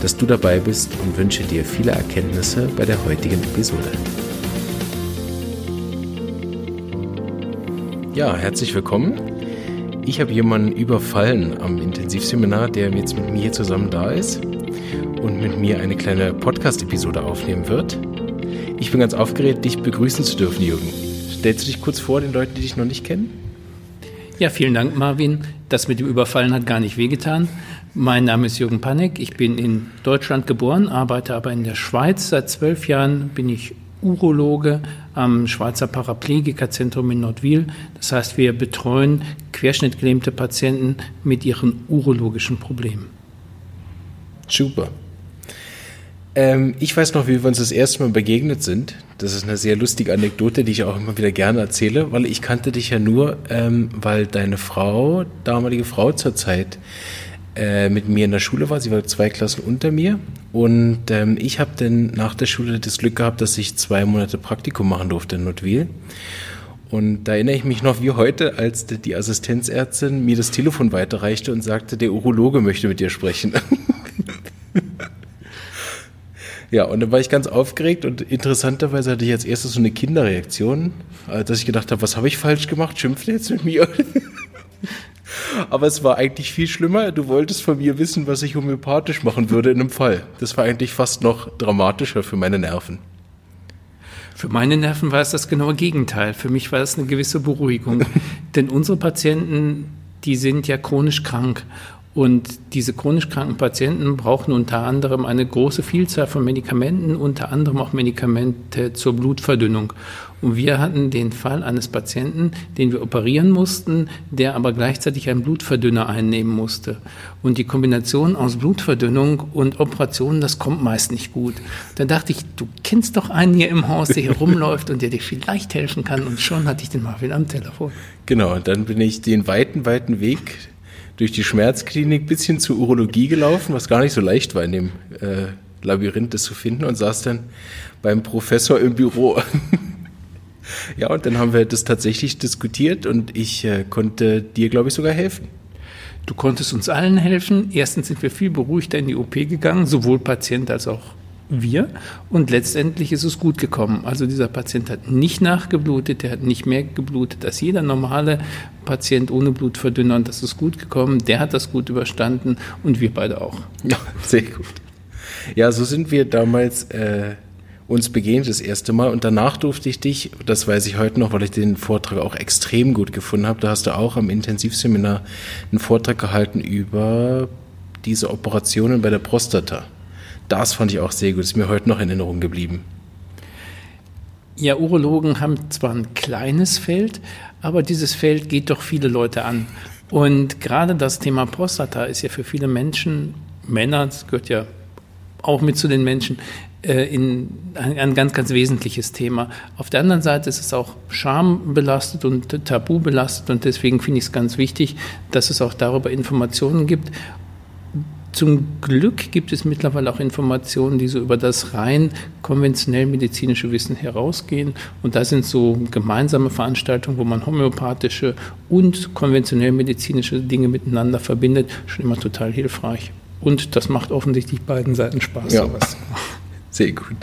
dass du dabei bist und wünsche dir viele Erkenntnisse bei der heutigen Episode. Ja, herzlich willkommen. Ich habe jemanden überfallen am Intensivseminar, der jetzt mit mir zusammen da ist und mit mir eine kleine Podcast-Episode aufnehmen wird. Ich bin ganz aufgeregt, dich begrüßen zu dürfen, Jürgen. Stellst du dich kurz vor den Leuten, die dich noch nicht kennen? Ja, vielen Dank, Marvin. Das mit dem Überfallen hat gar nicht wehgetan. Mein Name ist Jürgen Panek. Ich bin in Deutschland geboren, arbeite aber in der Schweiz. Seit zwölf Jahren bin ich Urologe am Schweizer Paraplegikerzentrum in Nordwil. Das heißt, wir betreuen querschnittgelähmte Patienten mit ihren urologischen Problemen. Super. Ähm, ich weiß noch, wie wir uns das erste Mal begegnet sind. Das ist eine sehr lustige Anekdote, die ich auch immer wieder gerne erzähle, weil ich kannte dich ja nur, ähm, weil deine Frau, damalige Frau zur Zeit, äh, mit mir in der Schule war. Sie war zwei Klassen unter mir. Und ähm, ich habe dann nach der Schule das Glück gehabt, dass ich zwei Monate Praktikum machen durfte in Nordwil. Und da erinnere ich mich noch wie heute, als die Assistenzärztin mir das Telefon weiterreichte und sagte, der Urologe möchte mit dir sprechen. ja, und dann war ich ganz aufgeregt und interessanterweise hatte ich als erstes so eine Kinderreaktion, äh, dass ich gedacht habe, was habe ich falsch gemacht? Schimpft er jetzt mit mir? Aber es war eigentlich viel schlimmer. Du wolltest von mir wissen, was ich homöopathisch machen würde in einem Fall. Das war eigentlich fast noch dramatischer für meine Nerven. Für meine Nerven war es das genaue Gegenteil. Für mich war es eine gewisse Beruhigung. Denn unsere Patienten, die sind ja chronisch krank. Und diese chronisch kranken Patienten brauchen unter anderem eine große Vielzahl von Medikamenten, unter anderem auch Medikamente zur Blutverdünnung. Und wir hatten den Fall eines Patienten, den wir operieren mussten, der aber gleichzeitig einen Blutverdünner einnehmen musste. Und die Kombination aus Blutverdünnung und Operation, das kommt meist nicht gut. Da dachte ich, du kennst doch einen hier im Haus, der hier rumläuft und der dir vielleicht helfen kann. Und schon hatte ich den Marvin am Telefon. Genau, und dann bin ich den weiten, weiten Weg durch die Schmerzklinik bis hin zur Urologie gelaufen, was gar nicht so leicht war in dem äh, Labyrinth das zu finden und saß dann beim Professor im Büro. Ja, und dann haben wir das tatsächlich diskutiert und ich äh, konnte dir, glaube ich, sogar helfen. Du konntest uns allen helfen. Erstens sind wir viel beruhigter in die OP gegangen, sowohl Patient als auch wir. Und letztendlich ist es gut gekommen. Also dieser Patient hat nicht nachgeblutet, der hat nicht mehr geblutet als jeder normale Patient ohne Blutverdünner. Und das ist gut gekommen. Der hat das gut überstanden und wir beide auch. Ja, sehr gut. Ja, so sind wir damals äh, uns begegnet das erste Mal und danach durfte ich dich, das weiß ich heute noch, weil ich den Vortrag auch extrem gut gefunden habe, da hast du auch am Intensivseminar einen Vortrag gehalten über diese Operationen bei der Prostata. Das fand ich auch sehr gut, ist mir heute noch in Erinnerung geblieben. Ja, Urologen haben zwar ein kleines Feld, aber dieses Feld geht doch viele Leute an. Und gerade das Thema Prostata ist ja für viele Menschen, Männer, das gehört ja auch mit zu den Menschen, äh, in ein, ganz, ganz wesentliches Thema. Auf der anderen Seite ist es auch schambelastet und tabu belastet und deswegen finde ich es ganz wichtig, dass es auch darüber Informationen gibt. Zum Glück gibt es mittlerweile auch Informationen, die so über das rein konventionell medizinische Wissen herausgehen. Und da sind so gemeinsame Veranstaltungen, wo man homöopathische und konventionell medizinische Dinge miteinander verbindet, schon immer total hilfreich. Und das macht offensichtlich beiden Seiten Spaß. Ja. Sowas. Sehr gut.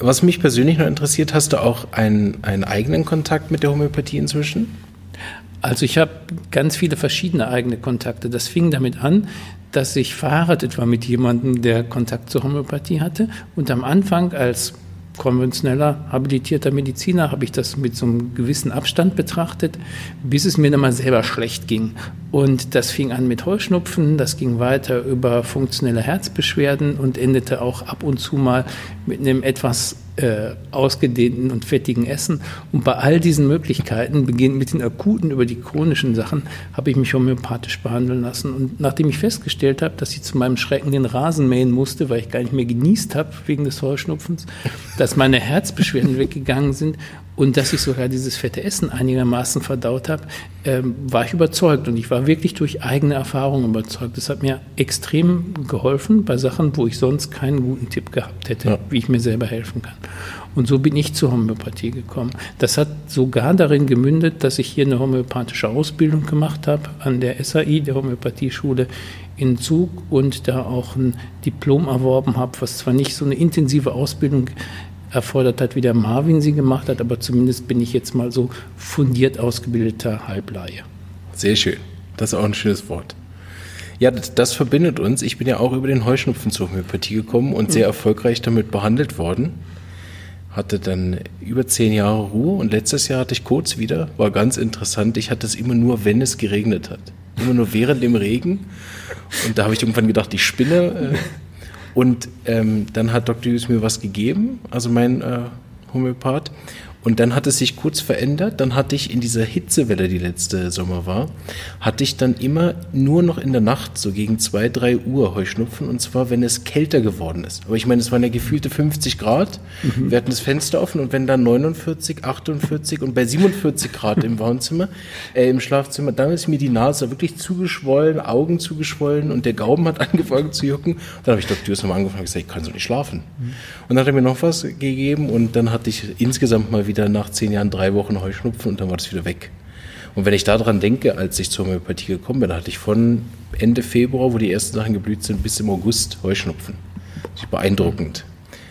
Was mich persönlich noch interessiert, hast du auch einen, einen eigenen Kontakt mit der Homöopathie inzwischen? Also ich habe ganz viele verschiedene eigene Kontakte. Das fing damit an, dass ich verheiratet war mit jemandem, der Kontakt zur Homöopathie hatte. Und am Anfang als konventioneller, habilitierter Mediziner habe ich das mit so einem gewissen Abstand betrachtet, bis es mir dann mal selber schlecht ging. Und das fing an mit Heuschnupfen, das ging weiter über funktionelle Herzbeschwerden und endete auch ab und zu mal mit einem etwas äh, ausgedehnten und fettigen Essen. Und bei all diesen Möglichkeiten, beginnend mit den akuten über die chronischen Sachen, habe ich mich homöopathisch behandeln lassen. Und nachdem ich festgestellt habe, dass ich zu meinem Schrecken den Rasen mähen musste, weil ich gar nicht mehr genießt habe wegen des Heuschnupfens, dass meine Herzbeschwerden weggegangen sind und dass ich sogar dieses fette Essen einigermaßen verdaut habe, ähm, war ich überzeugt. Und ich war wirklich durch eigene Erfahrungen überzeugt. Das hat mir extrem geholfen bei Sachen, wo ich sonst keinen guten Tipp gehabt hätte, ja. wie ich mir selber helfen kann. Und so bin ich zur Homöopathie gekommen. Das hat sogar darin gemündet, dass ich hier eine homöopathische Ausbildung gemacht habe an der SAI, der Homöopathieschule in Zug und da auch ein Diplom erworben habe, was zwar nicht so eine intensive Ausbildung erfordert hat, wie der Marvin sie gemacht hat, aber zumindest bin ich jetzt mal so fundiert ausgebildeter Halbleihe. Sehr schön. Das ist auch ein schönes Wort. Ja, das, das verbindet uns. Ich bin ja auch über den Heuschnupfen zur Homöopathie gekommen und sehr erfolgreich damit behandelt worden. Hatte dann über zehn Jahre Ruhe und letztes Jahr hatte ich kurz wieder. War ganz interessant. Ich hatte es immer nur, wenn es geregnet hat. Immer nur während dem Regen. Und da habe ich irgendwann gedacht, ich spinne. Äh, und ähm, dann hat Dr. Hughes mir was gegeben, also mein äh, Homöopath. Und dann hat es sich kurz verändert. Dann hatte ich in dieser Hitzewelle, die letzte Sommer war, hatte ich dann immer nur noch in der Nacht, so gegen zwei, drei Uhr Heuschnupfen. Und zwar, wenn es kälter geworden ist. Aber ich meine, es waren ja gefühlte 50 Grad. Mhm. Wir hatten das Fenster offen und wenn dann 49, 48 und bei 47 Grad im Wohnzimmer, äh, im Schlafzimmer, dann ist mir die Nase wirklich zugeschwollen, Augen zugeschwollen und der Gaumen hat angefangen zu jucken. Dann habe ich Dr. Nochmal angefangen und gesagt, ich kann so nicht schlafen. Mhm. Und dann hat er mir noch was gegeben und dann hatte ich insgesamt mal wieder wieder nach zehn Jahren drei Wochen Heuschnupfen und dann war das wieder weg. Und wenn ich daran denke, als ich zur Homöopathie gekommen bin, hatte ich von Ende Februar, wo die ersten Sachen geblüht sind, bis im August Heuschnupfen. Das ist beeindruckend.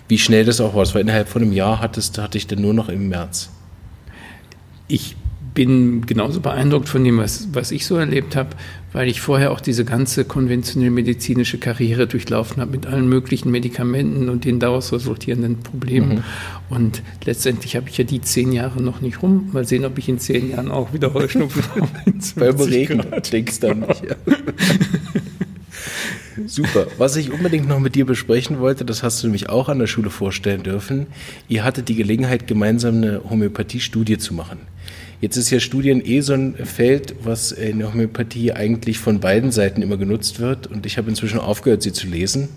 Wie schnell das auch war. Das war innerhalb von einem Jahr hattest, hatte ich dann nur noch im März. Ich bin genauso beeindruckt von dem, was, was ich so erlebt habe, weil ich vorher auch diese ganze konventionelle medizinische Karriere durchlaufen habe mit allen möglichen Medikamenten und den daraus resultierenden Problemen. Mhm. Und letztendlich habe ich ja die zehn Jahre noch nicht rum. Mal sehen, ob ich in zehn Jahren auch wieder Heuschnupfen habe. Beim Regen denkst dann nicht. Ja. Super. Was ich unbedingt noch mit dir besprechen wollte, das hast du nämlich auch an der Schule vorstellen dürfen. Ihr hattet die Gelegenheit, gemeinsam eine Homöopathie-Studie zu machen. Jetzt ist ja Studien eh so ein Feld, was in der Homöopathie eigentlich von beiden Seiten immer genutzt wird. Und ich habe inzwischen aufgehört, sie zu lesen,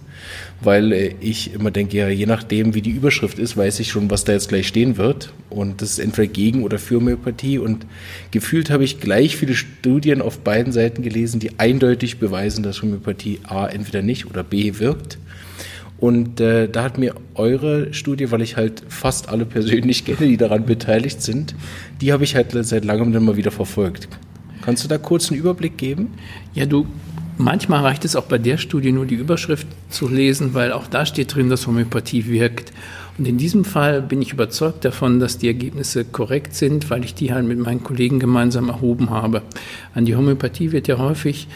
weil äh, ich immer denke, ja, je nachdem, wie die Überschrift ist, weiß ich schon, was da jetzt gleich stehen wird. Und das ist entweder gegen oder für Homöopathie. Und gefühlt habe ich gleich viele Studien auf beiden Seiten gelesen, die eindeutig beweisen, dass Homöopathie A entweder nicht oder B wirkt. Und äh, da hat mir eure Studie, weil ich halt fast alle persönlich kenne, die daran beteiligt sind, die habe ich halt seit langem dann mal wieder verfolgt. Kannst du da kurz einen Überblick geben? Ja, du, manchmal reicht es auch bei der Studie nur die Überschrift zu lesen, weil auch da steht drin, dass Homöopathie wirkt. Und in diesem Fall bin ich überzeugt davon, dass die Ergebnisse korrekt sind, weil ich die halt mit meinen Kollegen gemeinsam erhoben habe. An die Homöopathie wird ja häufig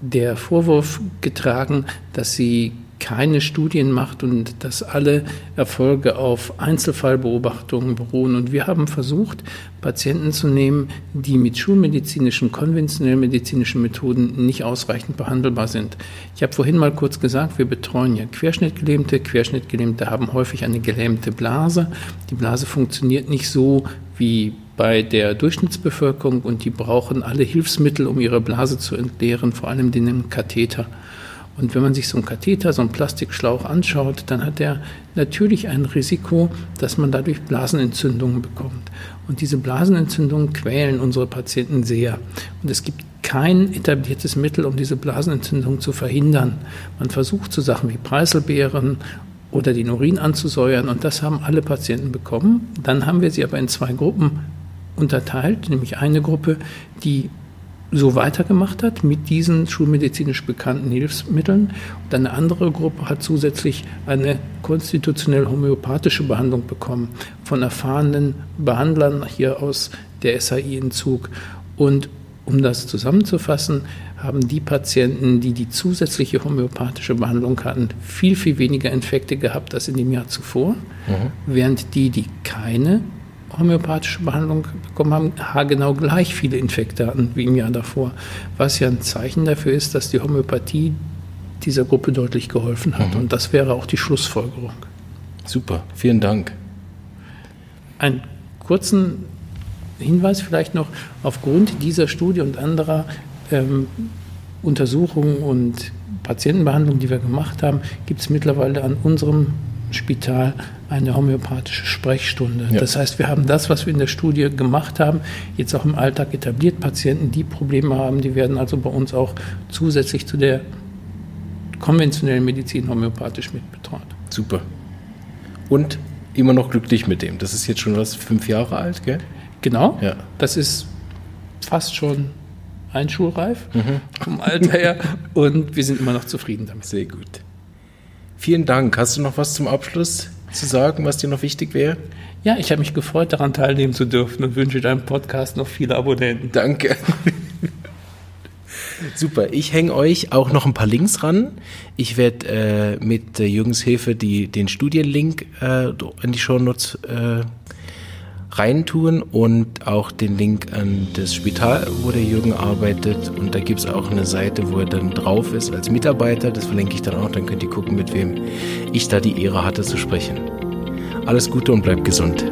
der Vorwurf getragen, dass sie keine Studien macht und dass alle Erfolge auf Einzelfallbeobachtungen beruhen. Und wir haben versucht, Patienten zu nehmen, die mit schulmedizinischen, konventionellen medizinischen Methoden nicht ausreichend behandelbar sind. Ich habe vorhin mal kurz gesagt, wir betreuen ja Querschnittgelähmte. Querschnittgelähmte haben häufig eine gelähmte Blase. Die Blase funktioniert nicht so wie bei der Durchschnittsbevölkerung und die brauchen alle Hilfsmittel, um ihre Blase zu entleeren, vor allem den Katheter. Und wenn man sich so einen Katheter, so einen Plastikschlauch anschaut, dann hat er natürlich ein Risiko, dass man dadurch Blasenentzündungen bekommt. Und diese Blasenentzündungen quälen unsere Patienten sehr. Und es gibt kein etabliertes Mittel, um diese Blasenentzündung zu verhindern. Man versucht so Sachen wie Preiselbeeren oder den Urin anzusäuern und das haben alle Patienten bekommen. Dann haben wir sie aber in zwei Gruppen unterteilt, nämlich eine Gruppe, die so weitergemacht hat mit diesen schulmedizinisch bekannten Hilfsmitteln. Und eine andere Gruppe hat zusätzlich eine konstitutionell homöopathische Behandlung bekommen von erfahrenen Behandlern hier aus der SAI-Entzug. Und um das zusammenzufassen, haben die Patienten, die die zusätzliche homöopathische Behandlung hatten, viel, viel weniger Infekte gehabt als in dem Jahr zuvor, mhm. während die, die keine homöopathische Behandlung bekommen haben, haargenau gleich viele Infekte hatten wie im Jahr davor. Was ja ein Zeichen dafür ist, dass die Homöopathie dieser Gruppe deutlich geholfen hat. Mhm. Und das wäre auch die Schlussfolgerung. Super, vielen Dank. einen kurzen Hinweis vielleicht noch, aufgrund dieser Studie und anderer ähm, Untersuchungen und Patientenbehandlungen, die wir gemacht haben, gibt es mittlerweile an unserem Spital eine homöopathische Sprechstunde. Ja. Das heißt, wir haben das, was wir in der Studie gemacht haben, jetzt auch im Alltag etabliert. Patienten, die Probleme haben, die werden also bei uns auch zusätzlich zu der konventionellen Medizin homöopathisch mitbetreut. Super. Und immer noch glücklich mit dem. Das ist jetzt schon was, fünf Jahre alt, gell? Genau. Ja. Das ist fast schon einschulreif mhm. vom Alter her und wir sind immer noch zufrieden damit. Sehr gut. Vielen Dank. Hast du noch was zum Abschluss zu sagen, was dir noch wichtig wäre? Ja, ich habe mich gefreut, daran teilnehmen zu dürfen und wünsche deinem Podcast noch viele Abonnenten. Danke. Super, ich hänge euch auch noch ein paar Links ran. Ich werde äh, mit äh, Jürgens Hilfe die, den Studienlink äh, in die Shownotes äh, reintun und auch den Link an das Spital, wo der Jürgen arbeitet. Und da gibt es auch eine Seite, wo er dann drauf ist als Mitarbeiter. Das verlinke ich dann auch. Dann könnt ihr gucken, mit wem ich da die Ehre hatte zu sprechen. Alles Gute und bleibt gesund.